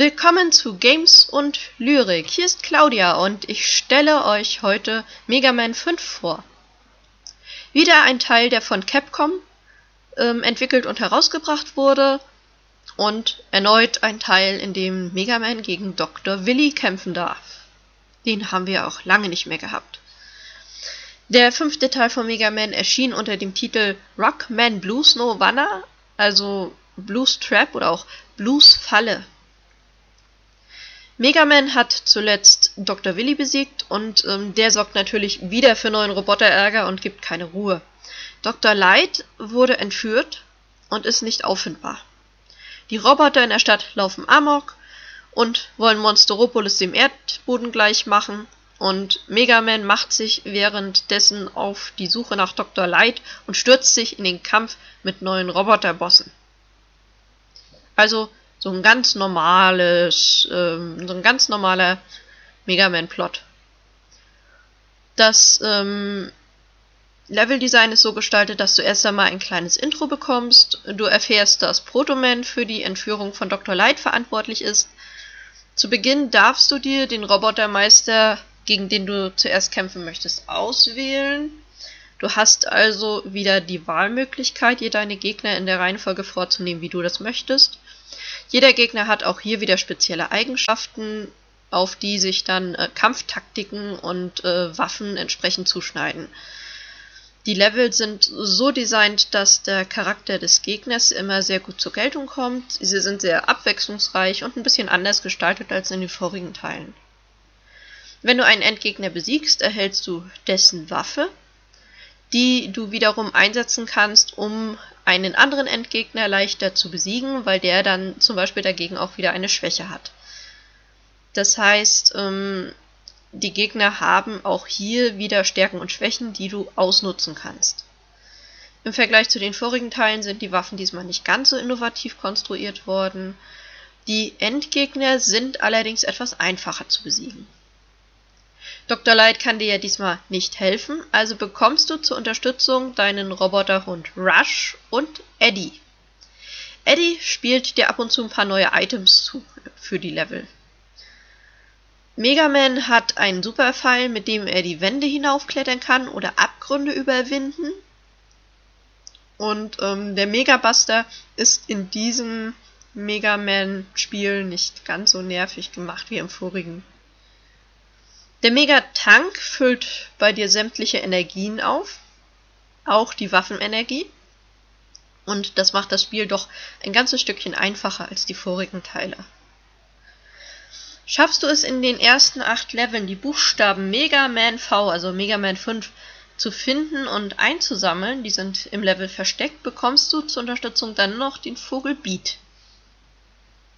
Willkommen zu Games und Lyrik. Hier ist Claudia und ich stelle euch heute Mega Man 5 vor. Wieder ein Teil, der von Capcom ähm, entwickelt und herausgebracht wurde und erneut ein Teil, in dem Mega Man gegen Dr. Willy kämpfen darf. Den haben wir auch lange nicht mehr gehabt. Der fünfte Teil von Mega Man erschien unter dem Titel Rockman Blues No Wanna, also Blues Trap oder auch Blues Falle Mega Man hat zuletzt Dr. Willy besiegt und ähm, der sorgt natürlich wieder für neuen Roboterärger und gibt keine Ruhe. Dr. Light wurde entführt und ist nicht auffindbar. Die Roboter in der Stadt laufen amok und wollen Monsteropolis dem Erdboden gleich machen und Mega Man macht sich währenddessen auf die Suche nach Dr. Light und stürzt sich in den Kampf mit neuen Roboterbossen. Also so ein ganz normales, ähm, so ein ganz normaler Mega Man-Plot. Das ähm, Leveldesign ist so gestaltet, dass du erst einmal ein kleines Intro bekommst. Du erfährst, dass Protoman für die Entführung von Dr. Light verantwortlich ist. Zu Beginn darfst du dir den Robotermeister, gegen den du zuerst kämpfen möchtest, auswählen. Du hast also wieder die Wahlmöglichkeit, dir deine Gegner in der Reihenfolge vorzunehmen, wie du das möchtest. Jeder Gegner hat auch hier wieder spezielle Eigenschaften, auf die sich dann äh, Kampftaktiken und äh, Waffen entsprechend zuschneiden. Die Level sind so designt, dass der Charakter des Gegners immer sehr gut zur Geltung kommt. Sie sind sehr abwechslungsreich und ein bisschen anders gestaltet als in den vorigen Teilen. Wenn du einen Endgegner besiegst, erhältst du dessen Waffe, die du wiederum einsetzen kannst, um einen anderen Endgegner leichter zu besiegen, weil der dann zum Beispiel dagegen auch wieder eine Schwäche hat. Das heißt, ähm, die Gegner haben auch hier wieder Stärken und Schwächen, die du ausnutzen kannst. Im Vergleich zu den vorigen Teilen sind die Waffen diesmal nicht ganz so innovativ konstruiert worden. Die Endgegner sind allerdings etwas einfacher zu besiegen. Dr. Light kann dir ja diesmal nicht helfen, also bekommst du zur Unterstützung deinen Roboterhund Rush und Eddie. Eddie spielt dir ab und zu ein paar neue Items zu für die Level. Mega Man hat einen Superpfeil, mit dem er die Wände hinaufklettern kann oder Abgründe überwinden. Und ähm, der Megabuster ist in diesem Mega Man-Spiel nicht ganz so nervig gemacht wie im vorigen. Der Megatank füllt bei dir sämtliche Energien auf, auch die Waffenenergie. Und das macht das Spiel doch ein ganzes Stückchen einfacher als die vorigen Teile. Schaffst du es in den ersten acht Leveln, die Buchstaben Mega Man V, also Mega Man 5, zu finden und einzusammeln, die sind im Level versteckt, bekommst du zur Unterstützung dann noch den Vogel Beat.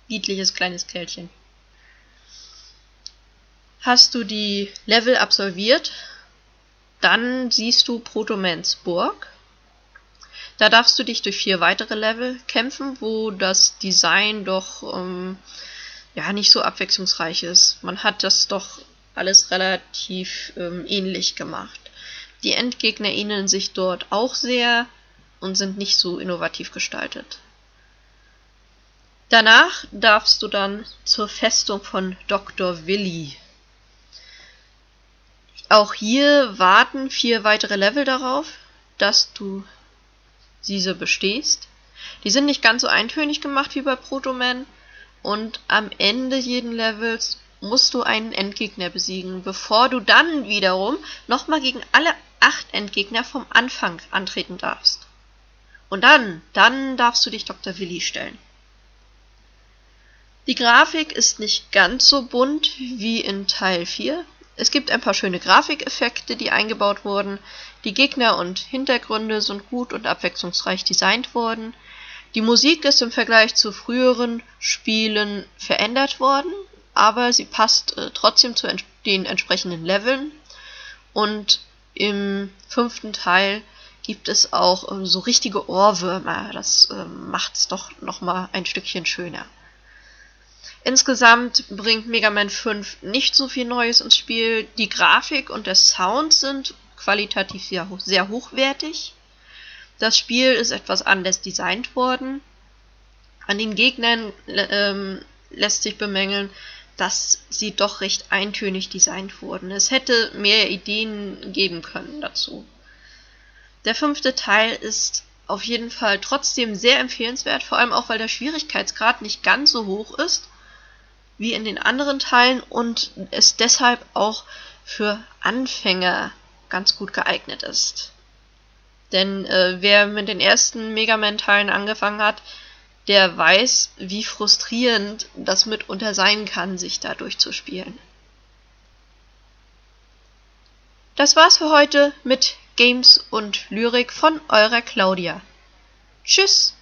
Niedliches kleines Kerlchen. Hast du die Level absolviert, dann siehst du Protomans Burg. Da darfst du dich durch vier weitere Level kämpfen, wo das Design doch ähm, ja nicht so abwechslungsreich ist. Man hat das doch alles relativ ähm, ähnlich gemacht. Die Endgegner ähneln sich dort auch sehr und sind nicht so innovativ gestaltet. Danach darfst du dann zur Festung von Dr. Willy auch hier warten vier weitere Level darauf, dass du diese bestehst. Die sind nicht ganz so eintönig gemacht wie bei Protoman und am Ende jeden Levels musst du einen Endgegner besiegen, bevor du dann wiederum nochmal gegen alle acht Endgegner vom Anfang antreten darfst. Und dann, dann darfst du dich Dr. Willi stellen. Die Grafik ist nicht ganz so bunt wie in Teil 4, es gibt ein paar schöne Grafikeffekte, die eingebaut wurden. Die Gegner und Hintergründe sind gut und abwechslungsreich designt worden. Die Musik ist im Vergleich zu früheren Spielen verändert worden, aber sie passt äh, trotzdem zu ents den entsprechenden Leveln. Und im fünften Teil gibt es auch äh, so richtige Ohrwürmer. Das äh, macht es doch nochmal ein Stückchen schöner. Insgesamt bringt Mega Man 5 nicht so viel Neues ins Spiel. Die Grafik und der Sound sind qualitativ sehr, sehr hochwertig. Das Spiel ist etwas anders designt worden. An den Gegnern ähm, lässt sich bemängeln, dass sie doch recht eintönig designt wurden. Es hätte mehr Ideen geben können dazu. Der fünfte Teil ist auf jeden Fall trotzdem sehr empfehlenswert, vor allem auch, weil der Schwierigkeitsgrad nicht ganz so hoch ist wie in den anderen Teilen und es deshalb auch für Anfänger ganz gut geeignet ist. Denn äh, wer mit den ersten Mega Man-Teilen angefangen hat, der weiß, wie frustrierend das mitunter sein kann, sich da durchzuspielen. Das war's für heute mit Games und Lyrik von eurer Claudia. Tschüss!